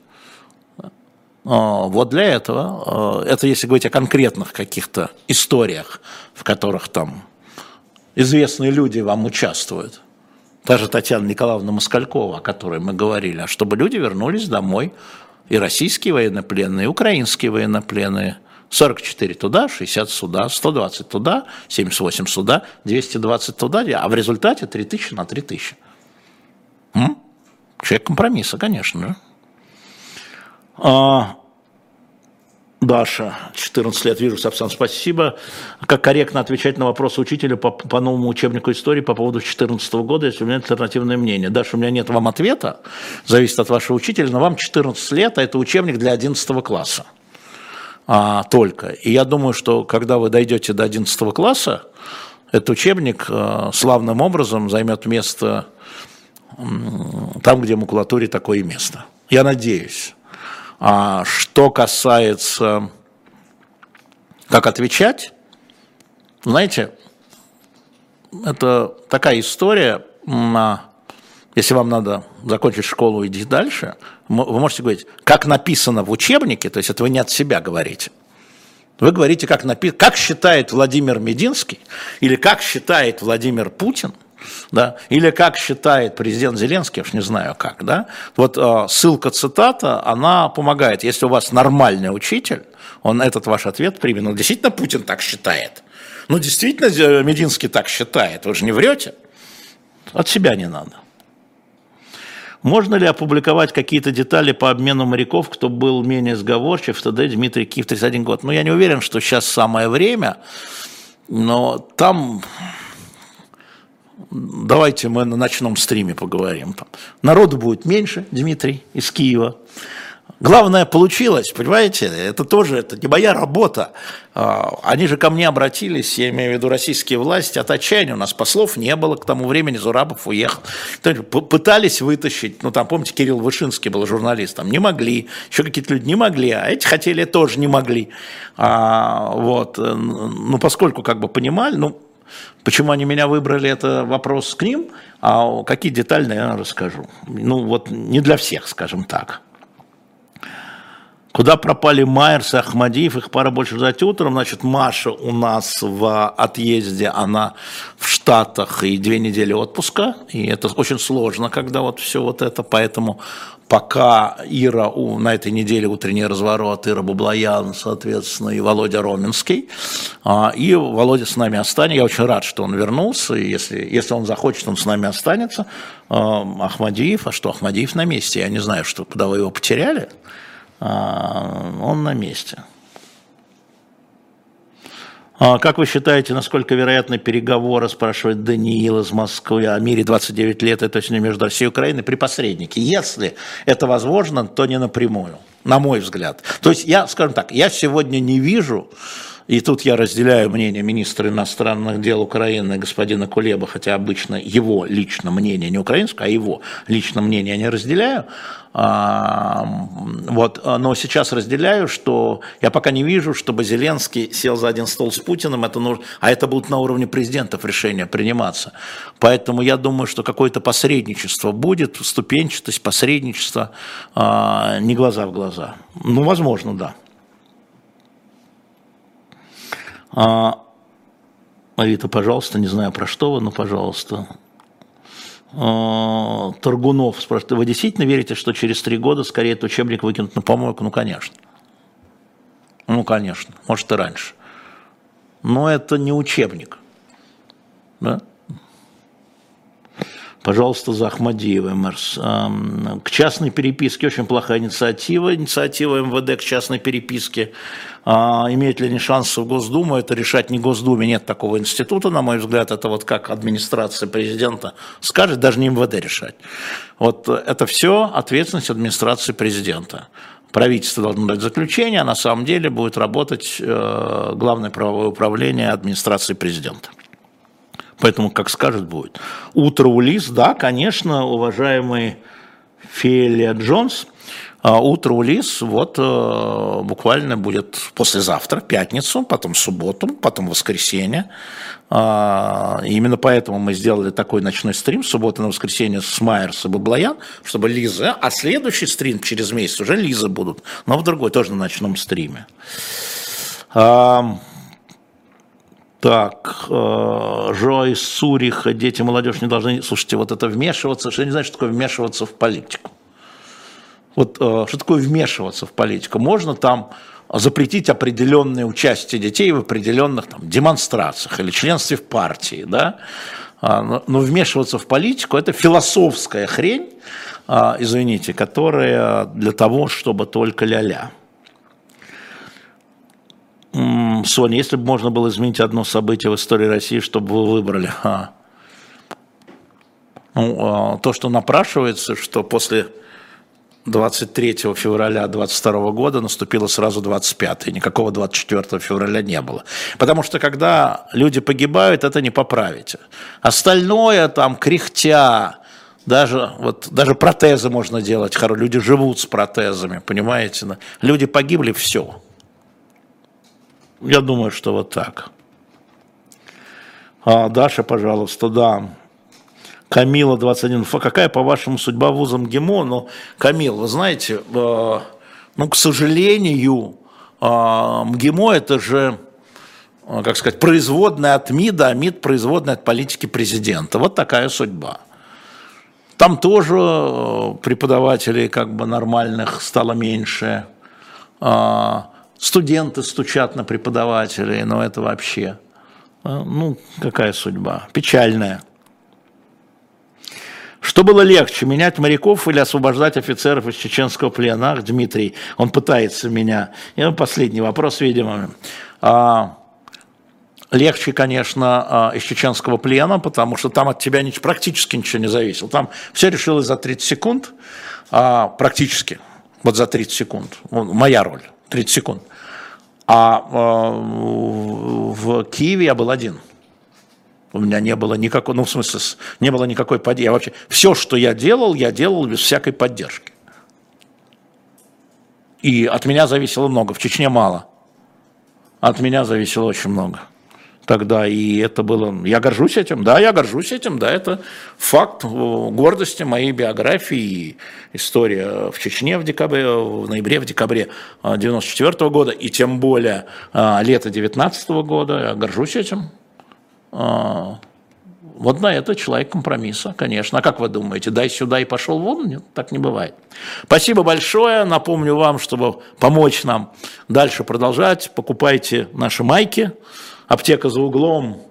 Но вот для этого, э, это если говорить о конкретных каких-то историях, в которых там известные люди вам участвуют. Та же Татьяна Николаевна Москалькова, о которой мы говорили, а чтобы люди вернулись домой, и российские военнопленные, и украинские военнопленные – 44 туда, 60 сюда, 120 туда, 78 сюда, 220 туда, а в результате 3000 на 3000. М? Человек компромисса, конечно. Да? А, Даша, 14 лет, вижу, Сапсан, спасибо. Как корректно отвечать на вопросы учителя по, по новому учебнику истории по поводу 2014 года, если у меня альтернативное мнение? Даша, у меня нет вам ответа, зависит от вашего учителя, но вам 14 лет, а это учебник для 11 класса а, только. И я думаю, что когда вы дойдете до 11 класса, этот учебник а, славным образом займет место там, где макулатуре такое место. Я надеюсь. А что касается, как отвечать, знаете, это такая история, если вам надо закончить школу и идти дальше, вы можете говорить, как написано в учебнике, то есть это вы не от себя говорите. Вы говорите, как, напи... как считает Владимир Мединский или как считает Владимир Путин, Да? Или как считает президент Зеленский, я уж не знаю как, да? Вот э, ссылка, цитата, она помогает. Если у вас нормальный учитель, он этот ваш ответ примет. Ну, действительно, Путин так считает. Ну, действительно, Мединский так считает. Вы же не врете. От себя не надо. Можно ли опубликовать какие-то детали по обмену моряков, кто был менее сговорчив, ТД Дмитрий Киев, 31 год? Ну, я не уверен, что сейчас самое время, но там давайте мы на ночном стриме поговорим. Народу будет меньше, Дмитрий, из Киева. Главное, получилось, понимаете, это тоже, это не моя работа. А, они же ко мне обратились, я имею в виду российские власти, от отчаяния. У нас послов не было, к тому времени Зурабов уехал. Пытались вытащить, ну там, помните, Кирилл Вышинский был журналистом, не могли, еще какие-то люди не могли, а эти хотели, тоже не могли. А, вот, ну поскольку как бы понимали, ну Почему они меня выбрали, это вопрос к ним, а какие детали я расскажу. Ну вот не для всех, скажем так. Куда пропали Майерс и Ахмадиев, их пора больше ждать утром. Значит, Маша у нас в отъезде, она в Штатах и две недели отпуска. И это очень сложно, когда вот все вот это. Поэтому пока Ира у, на этой неделе утренний разворот, Ира Бублаян, соответственно, и Володя Роменский. А, и Володя с нами останется. Я очень рад, что он вернулся. И если, если он захочет, он с нами останется. А, Ахмадиев, а что, Ахмадиев на месте? Я не знаю, что, куда вы его потеряли. А, он на месте. А как вы считаете, насколько вероятны переговоры, спрашивает Даниил из Москвы, о мире 29 лет, это точнее между Россией и Украиной, при посреднике? Если это возможно, то не напрямую, на мой взгляд. То есть я, скажем так, я сегодня не вижу и тут я разделяю мнение министра иностранных дел Украины господина Кулеба, хотя обычно его лично мнение, не украинское, а его лично мнение я не разделяю. А, вот, но сейчас разделяю, что я пока не вижу, чтобы Зеленский сел за один стол с Путиным, это нужно, а это будут на уровне президентов решения приниматься. Поэтому я думаю, что какое-то посредничество будет, ступенчатость, посредничество, а, не глаза в глаза. Ну, возможно, да. А, Авито, пожалуйста, не знаю про что вы, но пожалуйста. А, Торгунов спрашивает, вы действительно верите, что через три года скорее этот учебник выкинут на помойку? Ну, конечно. Ну, конечно. Может, и раньше. Но это не учебник. Да? Пожалуйста, за Ахмадиева, Мерс. К частной переписке очень плохая инициатива. Инициатива МВД к частной переписке. А, имеет ли они шансы в Госдуму, это решать не Госдуме. Нет такого института, на мой взгляд. Это вот как администрация президента скажет, даже не МВД решать. Вот это все ответственность администрации президента. Правительство должно дать заключение, а на самом деле будет работать э, Главное правовое управление администрации президента. Поэтому, как скажет, будет. Утро у да, конечно, уважаемый Фелия Джонс, а утро у вот э, буквально будет послезавтра, пятницу, потом субботу, потом воскресенье. А, именно поэтому мы сделали такой ночной стрим суббота на воскресенье с Майерс и Баблоян, чтобы Лиза, а следующий стрим через месяц уже Лиза будут, но в другой, тоже на ночном стриме. Так, э, Жо из Суриха, дети, молодежь не должны... Слушайте, вот это вмешиваться, что я не знаю, что такое вмешиваться в политику. Вот э, что такое вмешиваться в политику? Можно там запретить определенное участие детей в определенных там, демонстрациях или членстве в партии, да? А, но, но вмешиваться в политику – это философская хрень, а, извините, которая для того, чтобы только ля-ля. Соня, если бы можно было изменить одно событие в истории России, чтобы вы выбрали? Ну, а, то, что напрашивается, что после 23 февраля 22 года наступило сразу 25, никакого 24 февраля не было. Потому что когда люди погибают, это не поправите. Остальное там кряхтя, даже, вот, даже протезы можно делать, люди живут с протезами, понимаете? Люди погибли, все. Я думаю, что вот так. А, Даша, пожалуйста, да. Камила, 21. Какая, по-вашему, судьба вуза МГИМО? Ну, Камил, вы знаете, э, ну, к сожалению, э, МГИМО – это же э, как сказать, производная от МИДа, а МИД производная от политики президента. Вот такая судьба. Там тоже преподавателей как бы нормальных стало меньше. А, студенты стучат на преподавателей, но это вообще, э, ну, какая судьба? Печальная. Что было легче, менять моряков или освобождать офицеров из чеченского плена? Ах, Дмитрий, он пытается меня. И последний вопрос, видимо. А, легче, конечно, а, из чеченского плена, потому что там от тебя практически ничего не зависело. Там все решилось за 30 секунд, а, практически, вот за 30 секунд. Моя роль, 30 секунд. А, а в Киеве я был один. У меня не было никакой, ну, в смысле, не было никакой поддержки. Я вообще, все, что я делал, я делал без всякой поддержки. И от меня зависело много, в Чечне мало. От меня зависело очень много тогда, и это было... Я горжусь этим, да, я горжусь этим, да, это факт гордости моей биографии, история в Чечне в декабре, в ноябре, в декабре 94 -го года, и тем более а, лето 19 -го года, я горжусь этим. А, вот на это человек компромисса, конечно. А как вы думаете, дай сюда и пошел вон? Нет, так не бывает. Спасибо большое. Напомню вам, чтобы помочь нам дальше продолжать, покупайте наши майки аптека за углом,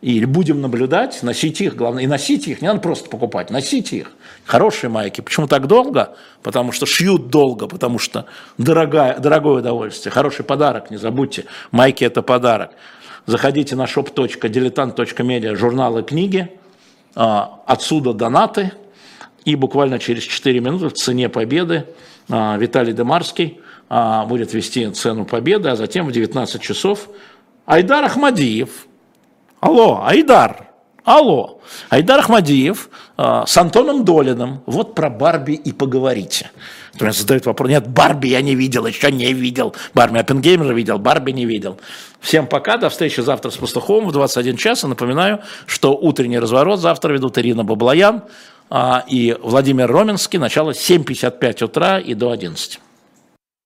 и будем наблюдать, носить их, главное, и носить их, не надо просто покупать, носить их. Хорошие майки. Почему так долго? Потому что шьют долго, потому что дорогая, дорогое удовольствие. Хороший подарок, не забудьте. Майки – это подарок. Заходите на shop.diletant.media, журналы, книги. А, отсюда донаты. И буквально через 4 минуты в цене победы а, Виталий Демарский а, будет вести цену победы, а затем в 19 часов Айдар Ахмадиев. Алло, Айдар. Алло. Айдар Ахмадиев э, с Антоном Долиным. Вот про Барби и поговорите. Меня задают вопрос. Нет, Барби я не видел, еще не видел. Барби Оппенгеймера видел, Барби не видел. Всем пока, до встречи завтра с Пастуховым в 21 час. И напоминаю, что утренний разворот завтра ведут Ирина Баблоян а, и Владимир Роменский. Начало 7.55 утра и до 11.